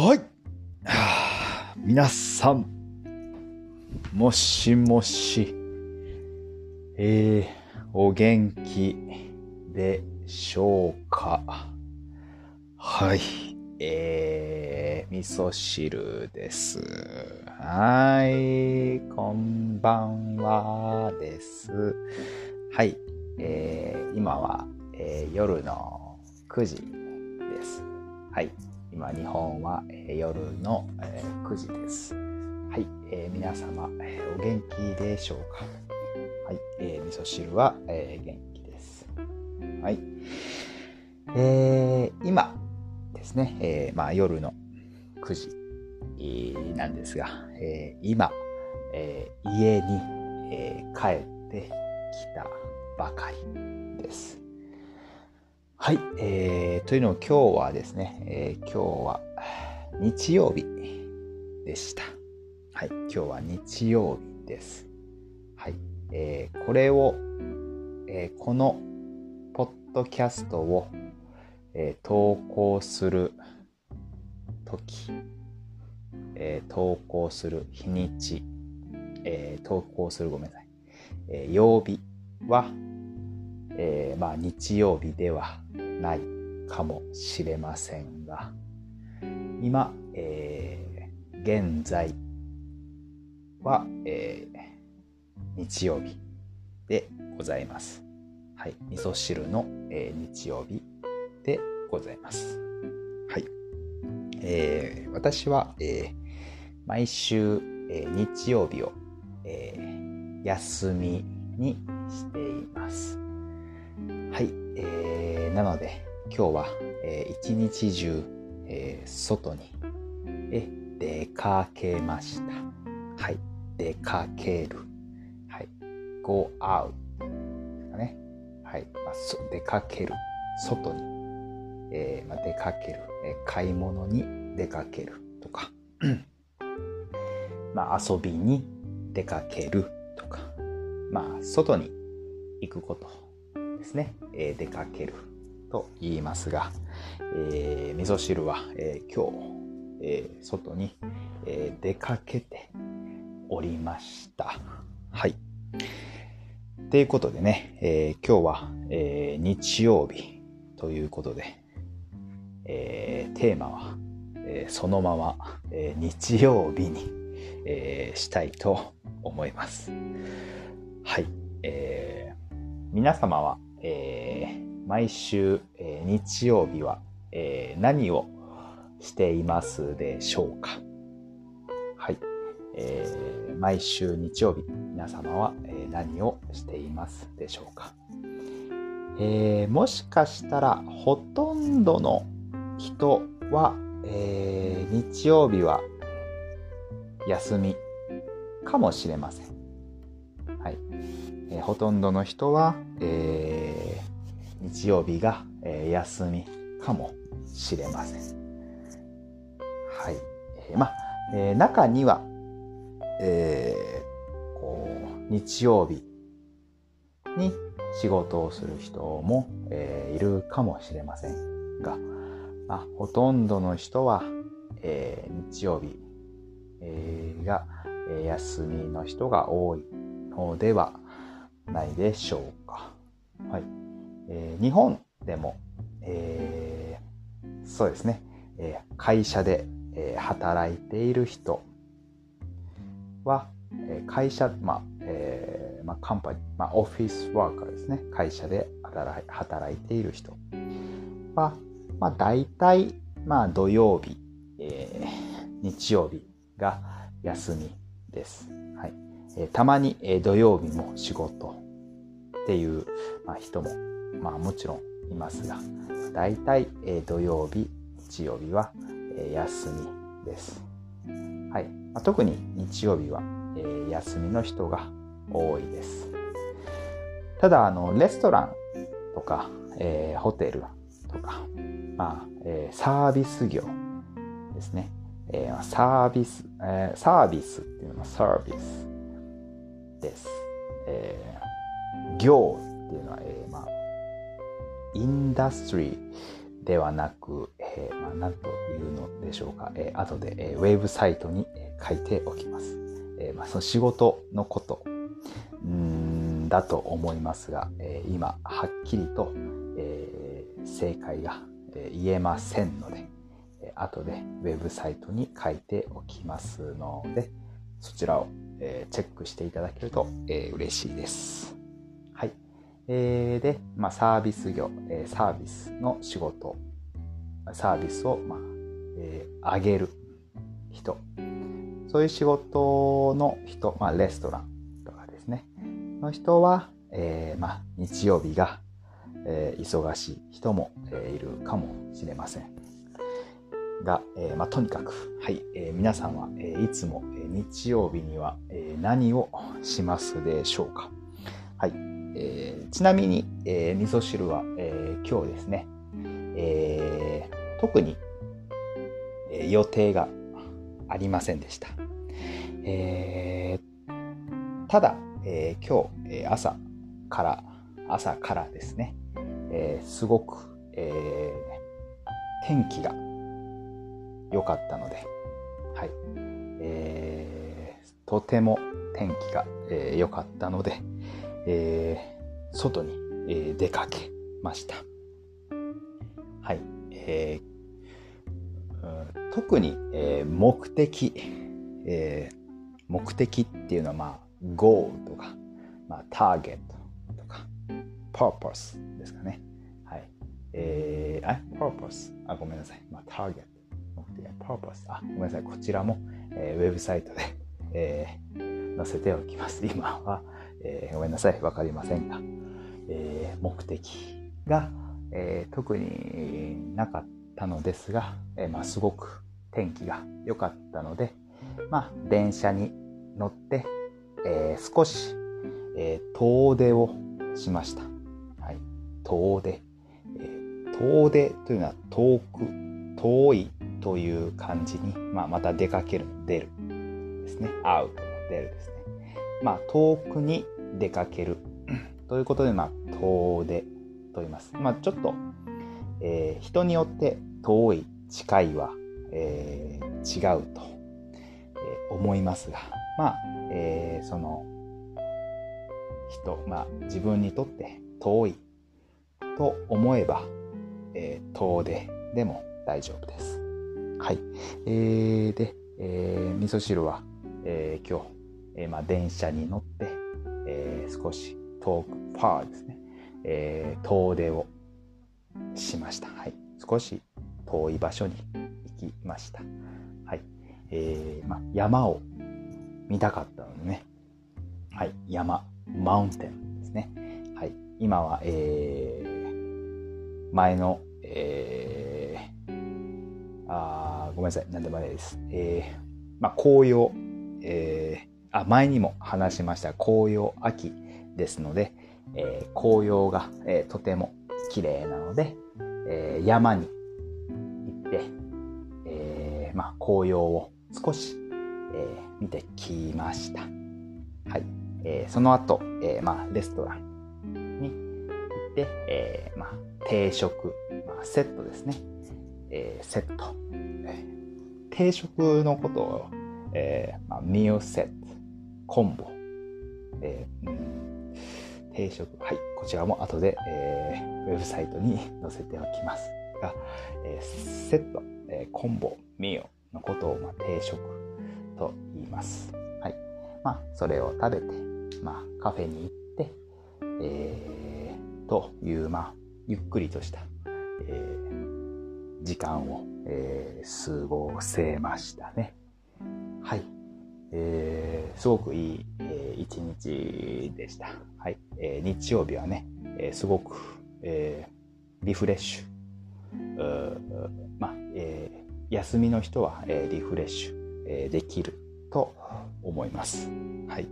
はい。はあ、皆さん、もしもし、えー、お元気でしょうか？はい。えー、味噌汁です。はい。こんばんはです。はい。えー、今は、えー、夜の9時です。はい。今、日本は、え、夜の、え、9時です。はい。えー、皆様、え、お元気でしょうか？はい。えー、味噌汁は、えー、元気です。はい。えー、今ですね、え、まあ夜の9時、なんですが、え、今、え、家に、え、帰ってきたばかりです。はい、えー、というのを今日はですね、えー、今日は日曜日でした。はい、今日は日曜日です。はい、えー、これを、えー、このポッドキャストを、えー、投稿する時、えー、投稿する日にち、えー、投稿するごめんなさい、えー、曜日は、えー、まあ日曜日ではないかもしれませんが、今、えー、現在は、えー、日曜日でございます。はい。味噌汁の、えー、日曜日でございます。はい。えー、私は、えー、毎週、えー、日曜日を、えー、休みにしています。なので、今日は、えー、一日中、えー、外に、え出かけました。はい。出かける。はい。go out ですかね。はい。まあ、出かける。外に、えーまあ、出かける。え、買い物に出かけるとか。まあ、遊びに出かけるとか。まあ、外に行くことですね、え、出かけると言いますが、えー、味噌汁は、えー、今日、えー、外に、えー、出かけておりました。はい。ということでね、えー、今日は、えー、日曜日ということで、えー、テーマは、えー、そのまま、えー、日曜日に、えー、したいと思います。はい。えー、皆様は、えー、毎週、えー、日曜日は、えー、何をしていますでしょうか？はい。えー、毎週日曜日、皆様は、えー、何をしていますでしょうか？えー、もしかしたら、ほとんどの人は、えー、日曜日は休みかもしれません。はい。えー、ほとんどの人は、えー、日曜日が、え、休みかもしれません。はい。え、まあ、え、中には、えー、こう、日曜日に仕事をする人も、えー、いるかもしれませんが、まあ、ほとんどの人は、えー、日曜日、えー、が、え、休みの人が多いのではないでしょうか。はい。えー、日本でも、えー、そうですね、えー、会社で、え、働いている人は、え、会社、まあ、え、まあ、カンパニー、まあ、オフィスワーカーですね。会社で働いている人は、まあ、大体、まあ、土曜日、え、日曜日が休みです。はい。え、たまに、え、土曜日も仕事っていう、まあ、人も、まあ、もちろんいますが、大体、えー、土曜日、日曜日は、え、休みです。はい。まあ、特に日曜日は、え、休みの人が多いです。ただ、あの、レストランとか、えー、ホテルとか、まあ、えー、サービス業ですね。えー、サービス、えー、サービスっていうのはサービスです。えー、業っていうのは、えー、まあ、インダストリーではなく、えー、まあ、何というのでしょうか、えー、後で、えー、ウェブサイトに書いておきます。えまあ、その仕事のことんだと思いますが、え今はっきりと、え正解が言えませんので、後でウェブサイトに書いておきますので、そちらを、えチェックしていただけると、え嬉しいです。えー、で、まあ、サービス業、えー、サービスの仕事、サービスを、まあ、えー、上げる人、そういう仕事の人、まあ、レストランとかですね、の人は、えー、まあ、日曜日が、えー、忙しい人も、えー、いるかもしれません。が、えーまあ、とにかく、はいえー、皆さんは、えー、いつも、えー、日曜日には、えー、何をしますでしょうか。はい、えー、ちなみに、えー、味噌汁は、えー、今日ですね、えー、特に、えー、予定がありませんでした。えー、ただ、えー、今日、えー、朝から、朝からですね、えー、すごく、えー、天気が良かったので、はい、えー、とても天気が良、えー、かったので、えー、外に、えー、出かけました。はい。えー、特に、えー、目的、えー、目的っていうのは、まあ、ゴールとか、まあ、ターゲットとか、パーパスですかね。はい。えー、あ、パーパス。あ、ごめんなさい。まあ、ターゲット。目的、パーパス。あ、ごめんなさい。こちらも、えー、ウェブサイトで、えー、載せておきます。今は、えー、ごめんなさい、わかりませんが、えー、目的が、えー、特になかったのですが、えーまあ、すごく天気が良かったので、まあ、電車に乗って、えー、少し、えー、遠出をしました。はい、遠出、えー。遠出というのは遠く、遠いという感じに、まあ、また出かける、出るですね。会う、出るですね。まあ、遠くに出かけるということで、まあ、遠出と言います。まあ、ちょっと、えー、人によって遠い、近いは、えー、違うと、えー、思いますが、まあ、えー、その、人、まあ、自分にとって遠いと思えば、えー、遠出でも大丈夫です。はい。えー、で、えー、味噌汁は、えー、今日、えー、まあ、電車に乗って、えー、少し遠く、パーですね、えー、遠出をしました。はい。少し遠い場所に行きました。はい。えー、まあ、山を見たかったのでね。はい。山、マウンテンですね。はい。今は、え、前の、えー、あごめんなさい。なんでもないです。え、まあ、紅葉、え、あ前にも話しました紅葉秋ですので、えー、紅葉が、えー、とても綺麗なので、えー、山に行って、えまあ、紅葉を少し、えー、見てきました。はい。えー、その後、えーまあ、レストランに行って、えまあ、定食、まあ、セットですね。えー、セット。定食のことを、えーまあ、ミーセット。コンボ、えー、うん、定食、はい、こちらも後で、えー、ウェブサイトに載せておきますが、えー、セット、えー、コンボ、ミオのことを、まあ、定食と言います。はい。まあ、それを食べて、まあ、カフェに行って、えー、という、まあ、ゆっくりとした、えー、時間を、えー、過ごせましたね。はい。えー、すごくいい、えー、一日でした。はい。えー、日曜日はね、えー、すごく、えー、リフレッシュ。まあ、えー、休みの人は、えー、リフレッシュ、えー、できると思います。はい。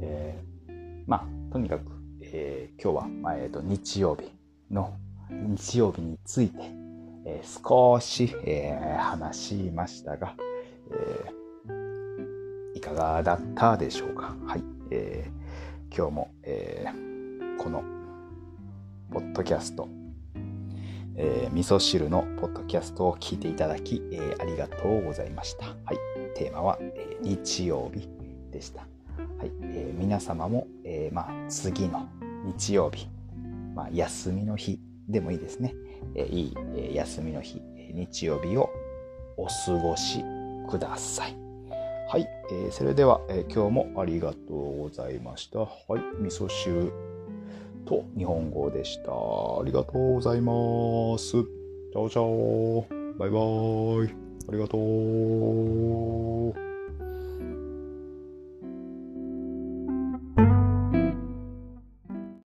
えー、まあ、とにかく、えー、今日は、まあ、えーと、日曜日の、日曜日について、えー、少し、えー、話しましたが、えーかがだったでしょうか。はい。えー、今日も、えー、この、ポッドキャストえー、味噌汁のポッドキャストを聞いていただき、えー、ありがとうございました。はい。テーマは、えー、日曜日でした。はい。えー、皆様も、えー、まあ、次の日曜日、まあ、休みの日でもいいですね。えー、いい、えー、休みの日、日曜日をお過ごしください。はい。えー、それでは、えー、今日もありがとうございました。はい。味噌汁と日本語でした。ありがとうございます。チャオチャオ。バイバイ。ありがとう。